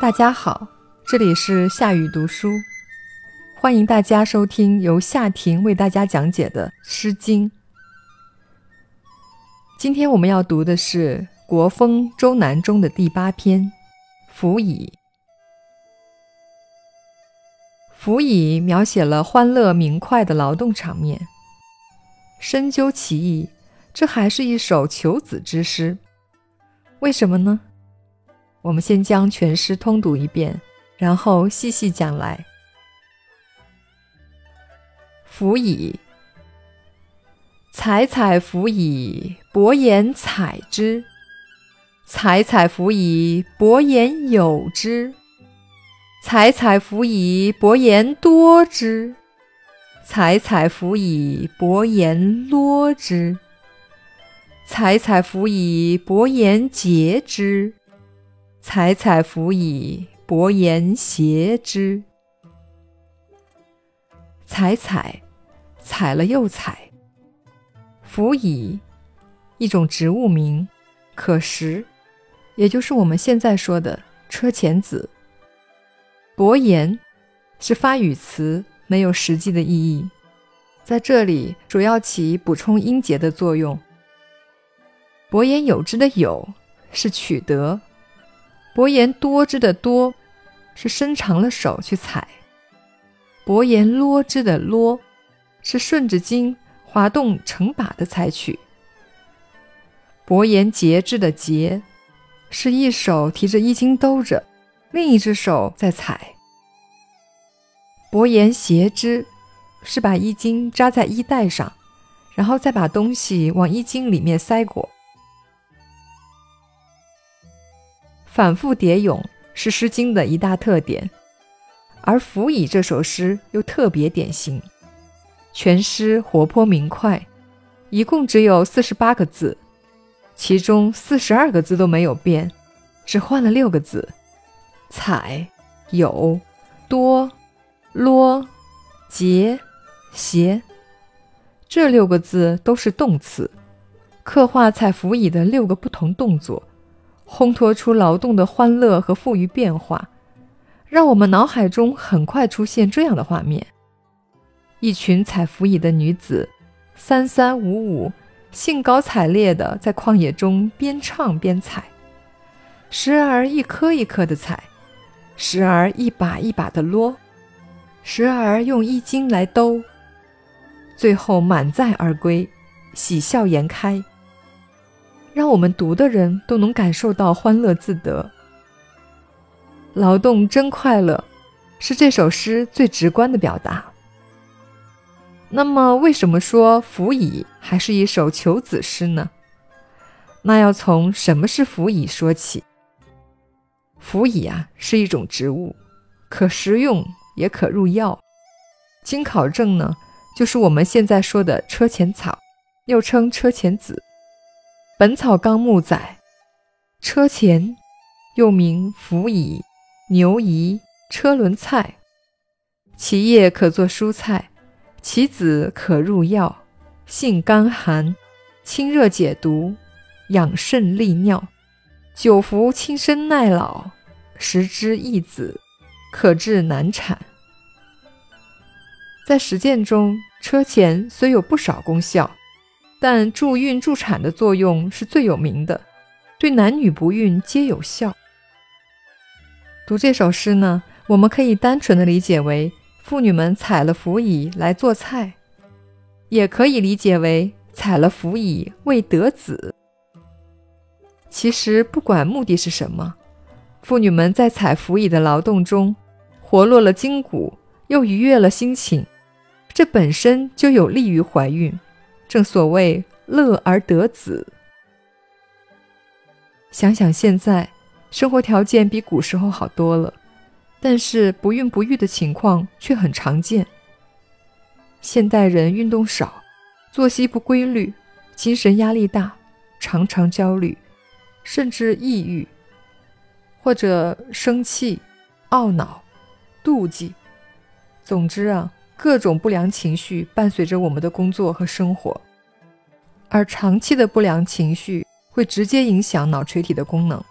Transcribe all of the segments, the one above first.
大家好，这里是夏雨读书，欢迎大家收听由夏婷为大家讲解的《诗经》。今天我们要读的是《国风·周南》中的第八篇《辅以》。《辅以》描写了欢乐明快的劳动场面。深究其意，这还是一首求子之诗。为什么呢？我们先将全诗通读一遍，然后细细讲来。辅以，采采辅以，博言采之；采采辅以，博言有之；采采辅以，博言多之；采采辅以，博言啰之；采采辅以，博言节之。采采辅以，薄言谐之。采采，采了又采。辅以，一种植物名，可食，也就是我们现在说的车前子。薄言是发语词，没有实际的意义，在这里主要起补充音节的作用。博言有之的有是取得。伯言多之的多，是伸长了手去采；伯言啰之的啰，是顺着筋滑动成把的采取；伯言节之的节，是一手提着衣襟兜着，另一只手在采；伯言谐之，是把衣襟扎在衣带上，然后再把东西往衣襟里面塞裹。反复叠咏是《诗经》的一大特点，而《辅以》这首诗又特别典型。全诗活泼明快，一共只有四十八个字，其中四十二个字都没有变，只换了六个字：采、有、多、啰、节、谐。这六个字都是动词，刻画采辅以的六个不同动作。烘托出劳动的欢乐和富裕变化，让我们脑海中很快出现这样的画面：一群采辅以的女子，三三五五，兴高采烈地在旷野中边唱边采，时而一颗一颗地采，时而一把一把地摞，时而用衣襟来兜，最后满载而归，喜笑颜开。让我们读的人都能感受到欢乐自得。劳动真快乐，是这首诗最直观的表达。那么，为什么说《辅以》还是一首求子诗呢？那要从什么是辅以说起。辅以啊，是一种植物，可食用也可入药。经考证呢，就是我们现在说的车前草，又称车前子。《本草纲目》载，车前又名辅以、牛贻、车轮菜，其叶可做蔬菜，其籽可入药，性甘寒，清热解毒，养肾利尿，久服轻身耐老，食之益子，可治难产。在实践中，车前虽有不少功效。但助孕助产的作用是最有名的，对男女不孕皆有效。读这首诗呢，我们可以单纯的理解为妇女们采了辅以来做菜，也可以理解为采了辅以为得子。其实不管目的是什么，妇女们在采辅以的劳动中，活络了筋骨，又愉悦了心情，这本身就有利于怀孕。正所谓乐而得子。想想现在，生活条件比古时候好多了，但是不孕不育的情况却很常见。现代人运动少，作息不规律，精神压力大，常常焦虑，甚至抑郁，或者生气、懊恼、妒忌。总之啊。各种不良情绪伴随着我们的工作和生活，而长期的不良情绪会直接影响脑垂体的功能。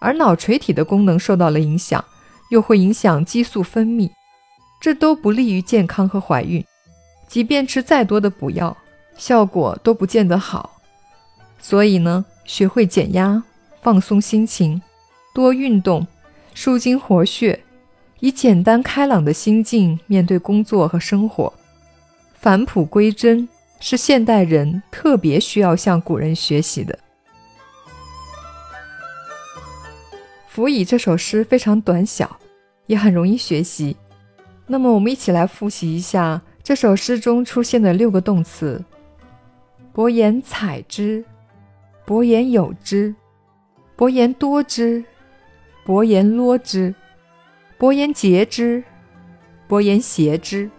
而脑垂体的功能受到了影响，又会影响激素分泌，这都不利于健康和怀孕。即便吃再多的补药，效果都不见得好。所以呢，学会减压、放松心情，多运动，舒筋活血，以简单开朗的心境面对工作和生活，返璞归真，是现代人特别需要向古人学习的。《辅以》这首诗非常短小，也很容易学习。那么，我们一起来复习一下这首诗中出现的六个动词：伯言采之，伯言有之，伯言多之，伯言啰之，伯言节之，伯言谐之。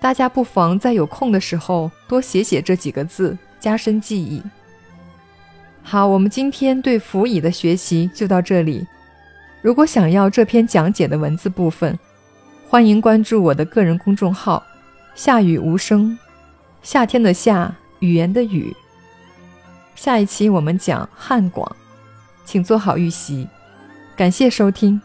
大家不妨在有空的时候多写写这几个字，加深记忆。好，我们今天对《辅以》的学习就到这里。如果想要这篇讲解的文字部分，欢迎关注我的个人公众号“夏雨无声”，夏天的夏，语言的语。下一期我们讲汉广，请做好预习。感谢收听。